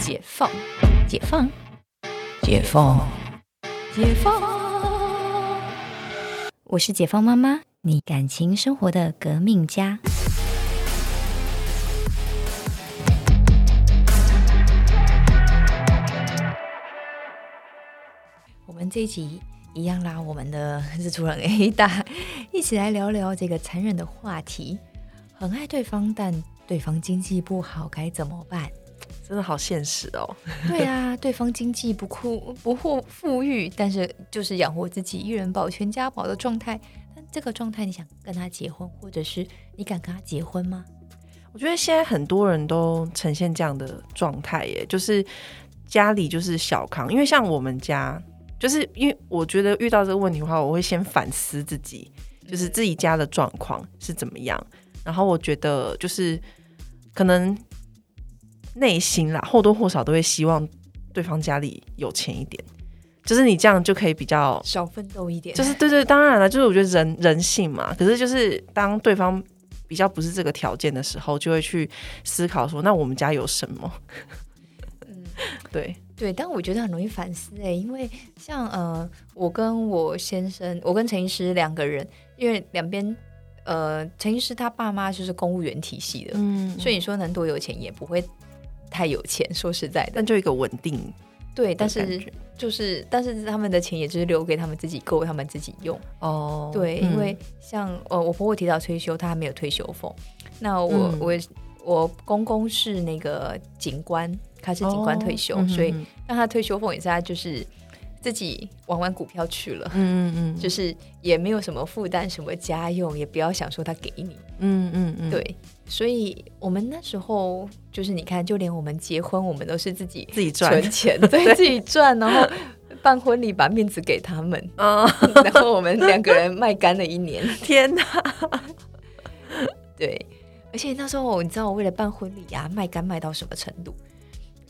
解放，解放，解放，解放。我是解放妈妈，你感情生活的革命家。我们这一集一样啦，我们的日出人 A 大一起来聊聊这个残忍的话题。很爱对方，但对方经济不好，该怎么办？真的好现实哦。对啊，对方经济不酷不富富裕，但是就是养活自己，一人保全家保的状态。但这个状态，你想跟他结婚，或者是你敢跟他结婚吗？我觉得现在很多人都呈现这样的状态，耶，就是家里就是小康。因为像我们家，就是因为我觉得遇到这个问题的话，我会先反思自己，就是自己家的状况是怎么样。然后我觉得就是可能内心啦，或多或少都会希望对方家里有钱一点，就是你这样就可以比较少奋斗一点。就是对对，当然了，就是我觉得人人性嘛。可是就是当对方比较不是这个条件的时候，就会去思考说，那我们家有什么？嗯，对对，但我觉得很容易反思哎，因为像呃，我跟我先生，我跟陈医师两个人，因为两边。呃，陈医师他爸妈就是公务员体系的，嗯，所以你说能多有钱也不会太有钱。说实在的，但就一个稳定，对，但是就是但是他们的钱也就是留给他们自己够他们自己用哦。对，因为像呃，我婆婆提到退休，她还没有退休俸。那我我我公公是那个警官，他是警官退休，所以那他退休俸也是他就是。自己玩玩股票去了，嗯嗯嗯，就是也没有什么负担，什么家用，也不要想说他给你，嗯嗯嗯，对，所以我们那时候就是你看，就连我们结婚，我们都是自己自己赚。钱，对，自己赚，然后办婚礼把面子给他们，啊，然后我们两个人卖干了一年，天哪，对，而且那时候你知道我为了办婚礼呀，卖干卖到什么程度？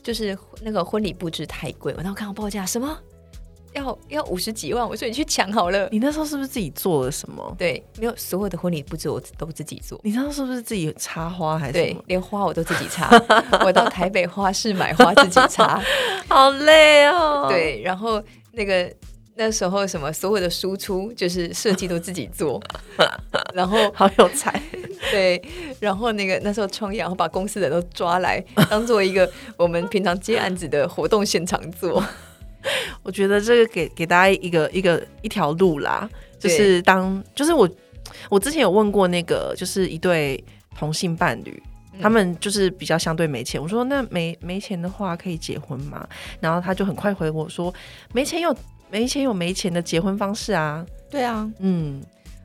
就是那个婚礼布置太贵，我然后看到报价什么。要要五十几万，我说你去抢好了。你那时候是不是自己做了什么？对，没有所有的婚礼布置我都自己做。你那时候是不是自己插花还是？对，连花我都自己插。我到台北花市买花自己插，好累哦。对，然后那个那时候什么所有的输出就是设计都自己做，然后好有才。对，然后那个那时候创业，然后把公司的都抓来当做一个我们平常接案子的活动现场做。我觉得这个给给大家一个一个一条路啦，就是当就是我我之前有问过那个就是一对同性伴侣，他们就是比较相对没钱，我说那没没钱的话可以结婚吗？然后他就很快回我说没钱有没钱有没钱的结婚方式啊，对啊，嗯，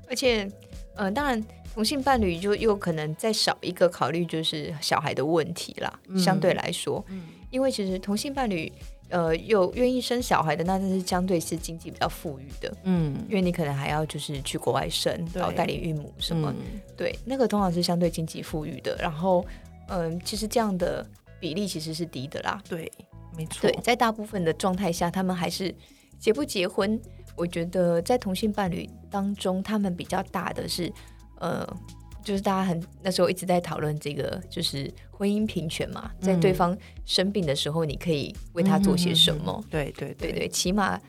而且嗯，当然同性伴侣就又可能再少一个考虑就是小孩的问题啦，相对来说，嗯，因为其实同性伴侣。呃，有愿意生小孩的，那真是相对是经济比较富裕的，嗯，因为你可能还要就是去国外生，然后代理孕母什么，对，那个通常是相对经济富裕的。然后，嗯，其实这样的比例其实是低的啦，对，没错。对，在大部分的状态下，他们还是结不结婚？我觉得在同性伴侣当中，他们比较大的是，呃。就是大家很那时候一直在讨论这个，就是婚姻平权嘛，在对方生病的时候，你可以为他做些什么？对对对对，起码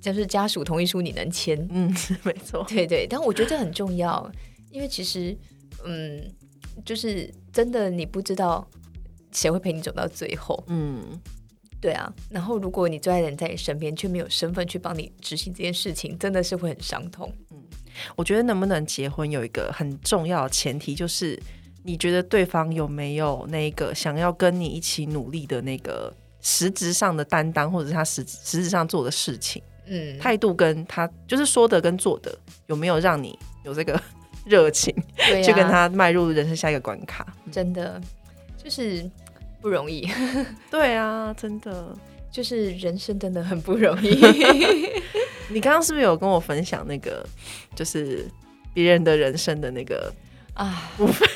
就是家属同意书你能签，嗯，没错，对对。但我觉得这很重要，因为其实，嗯，就是真的你不知道谁会陪你走到最后，嗯，对啊。然后如果你最爱的人在你身边，却没有身份去帮你执行这件事情，真的是会很伤痛，嗯。我觉得能不能结婚有一个很重要的前提，就是你觉得对方有没有那个想要跟你一起努力的那个实质上的担当，或者是他实实质上做的事情，嗯，态度跟他就是说的跟做的有没有让你有这个热情，去跟他迈入人生下一个关卡？真的就是不容易。对啊，真的 就是人生真的很不容易。你刚刚是不是有跟我分享那个，就是别人的人生的那个啊部分？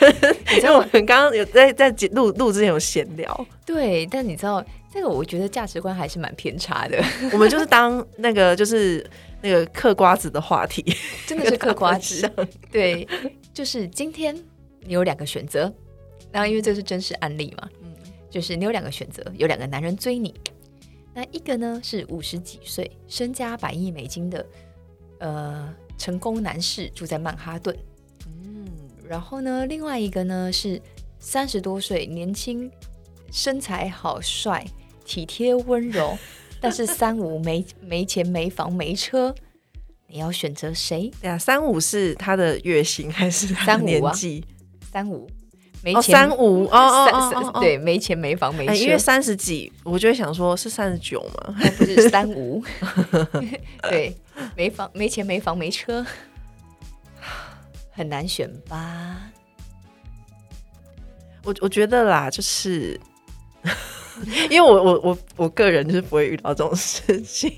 因为我们刚刚有在在录录之前有闲聊，对，但你知道这个，我觉得价值观还是蛮偏差的。我们就是当那个就是那个嗑瓜子的话题，真的是嗑瓜子。对，就是今天你有两个选择，然后因为这是真实案例嘛，嗯，就是你有两个选择，有两个男人追你，那一个呢是五十几岁，身家百亿美金的，呃，成功男士，住在曼哈顿。嗯，然后呢，另外一个呢是三十多岁，年轻，身材好，帅，体贴温柔，但是 三五没没钱没房没车，你要选择谁？对啊，三五是他的月薪还是三年纪？三五。哦，三五哦哦哦，对，没钱没房没车，因为三十几，我就会想说，是三十九吗？不是三五，对，没房没钱没房没车，很难选吧？我我觉得啦，就是。因为我我我我个人就是不会遇到这种事情，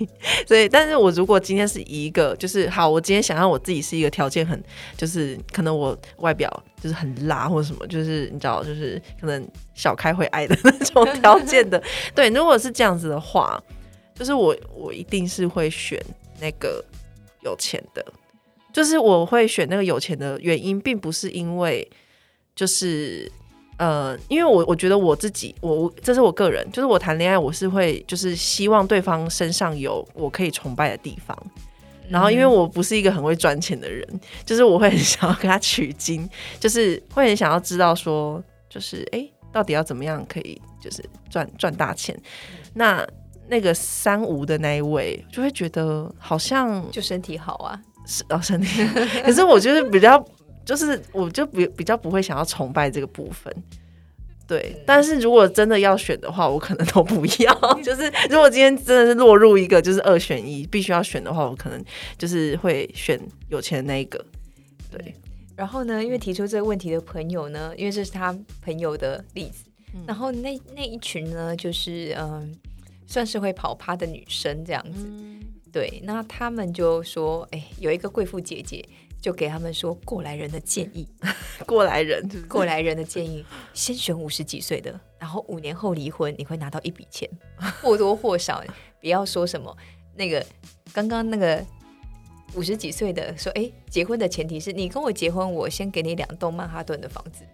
所以，但是我如果今天是一个，就是好，我今天想让我自己是一个条件很，就是可能我外表就是很辣或者什么，就是你知道，就是可能小开会爱的那种 条件的，对，如果是这样子的话，就是我我一定是会选那个有钱的，就是我会选那个有钱的原因，并不是因为就是。呃，因为我我觉得我自己，我这是我个人，就是我谈恋爱，我是会就是希望对方身上有我可以崇拜的地方。然后，因为我不是一个很会赚钱的人，就是我会很想要跟他取经，就是会很想要知道说，就是哎，到底要怎么样可以就是赚赚大钱。那那个三无的那一位，就会觉得好像就身体好啊，是哦身体，可是我就是比较。就是我就比比较不会想要崇拜这个部分，对。但是如果真的要选的话，我可能都不要。就是如果今天真的是落入一个就是二选一，必须要选的话，我可能就是会选有钱的那一个。对。然后呢，因为提出这个问题的朋友呢，因为这是他朋友的例子，然后那那一群呢，就是嗯，算是会跑趴的女生这样子。对。那他们就说，哎，有一个贵妇姐姐。就给他们说过来人的建议，过来人，过来人的建议，先选五十几岁的，然后五年后离婚，你会拿到一笔钱，或多或少。不要说什么那个刚刚那个五十几岁的说，哎，结婚的前提是你跟我结婚，我先给你两栋曼哈顿的房子。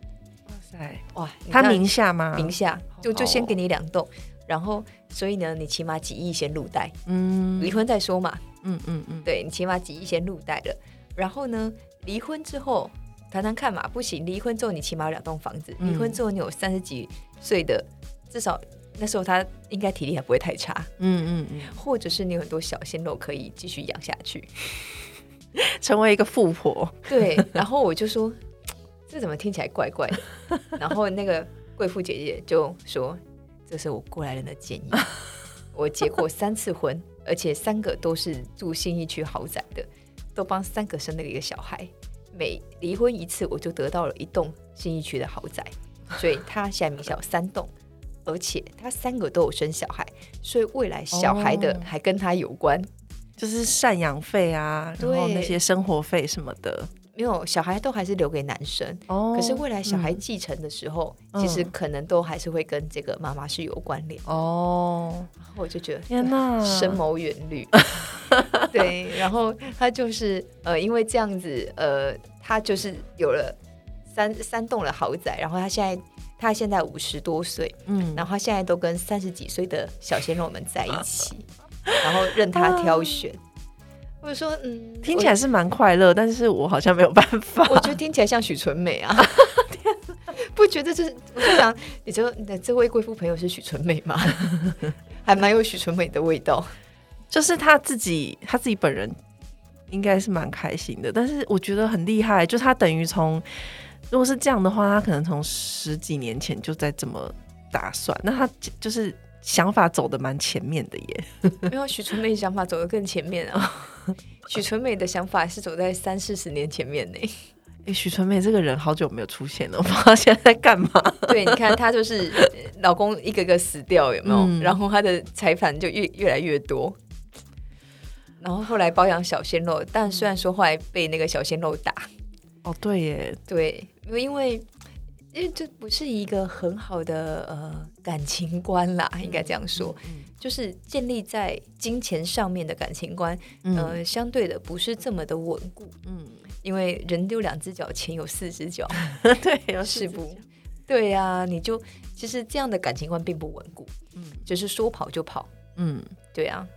哇塞，哇，他名下吗？名下，就就先给你两栋，然后所以呢，你起码几亿先入袋，嗯，离婚再说嘛，嗯嗯嗯，对你起码几亿先入袋了。然后呢？离婚之后谈谈看嘛，不行。离婚之后你起码有两栋房子。离婚之后你有三十几岁的，至少那时候他应该体力还不会太差。嗯嗯嗯。或者是你有很多小鲜肉可以继续养下去，成为一个富婆。对。然后我就说，这怎么听起来怪怪的？然后那个贵妇姐姐就说：“这是我过来人的建议。我结过三次婚，而且三个都是住新一区豪宅的。”都帮三个生了一个小孩，每离婚一次，我就得到了一栋新一区的豪宅，所以他现在名下有三栋，而且他三个都有生小孩，所以未来小孩的还跟他有关，就是赡养费啊，然后那些生活费什么的。没有小孩都还是留给男生，哦可是未来小孩继承的时候，其实可能都还是会跟这个妈妈是有关联哦。然后我就觉得天哪，深谋远虑。对，然后他就是呃，因为这样子呃，他就是有了三三栋的豪宅，然后他现在他现在五十多岁，嗯，然后他现在都跟三十几岁的小鲜肉们在一起，然后任他挑选。或者说，嗯，听起来是蛮快乐，但是我好像没有办法。我觉得听起来像许纯美啊，不觉得？就是我就想，你说你的这位贵妇朋友是许纯美吗？还蛮有许纯美的味道。就是他自己，他自己本人应该是蛮开心的，但是我觉得很厉害，就他等于从如果是这样的话，他可能从十几年前就在这么打算，那他就是。想法走的蛮前面的耶，没有许纯美想法走的更前面啊。许纯美的想法是走在三四十年前面呢。哎，许纯美这个人好久没有出现了，不知道现在在干嘛。对，你看她就是老公一个个死掉，有没有？然后她的财产就越越来越多。然后后来包养小鲜肉，但虽然说后来被那个小鲜肉打。哦，对耶，对，因为。因为这不是一个很好的呃感情观啦，应该这样说，就是建立在金钱上面的感情观，呃，相对的不是这么的稳固。嗯，因为人丢两只脚，钱有四只脚。对，是不？对呀，你就其实这样的感情观并不稳固，嗯，就是说跑就跑，嗯，对啊，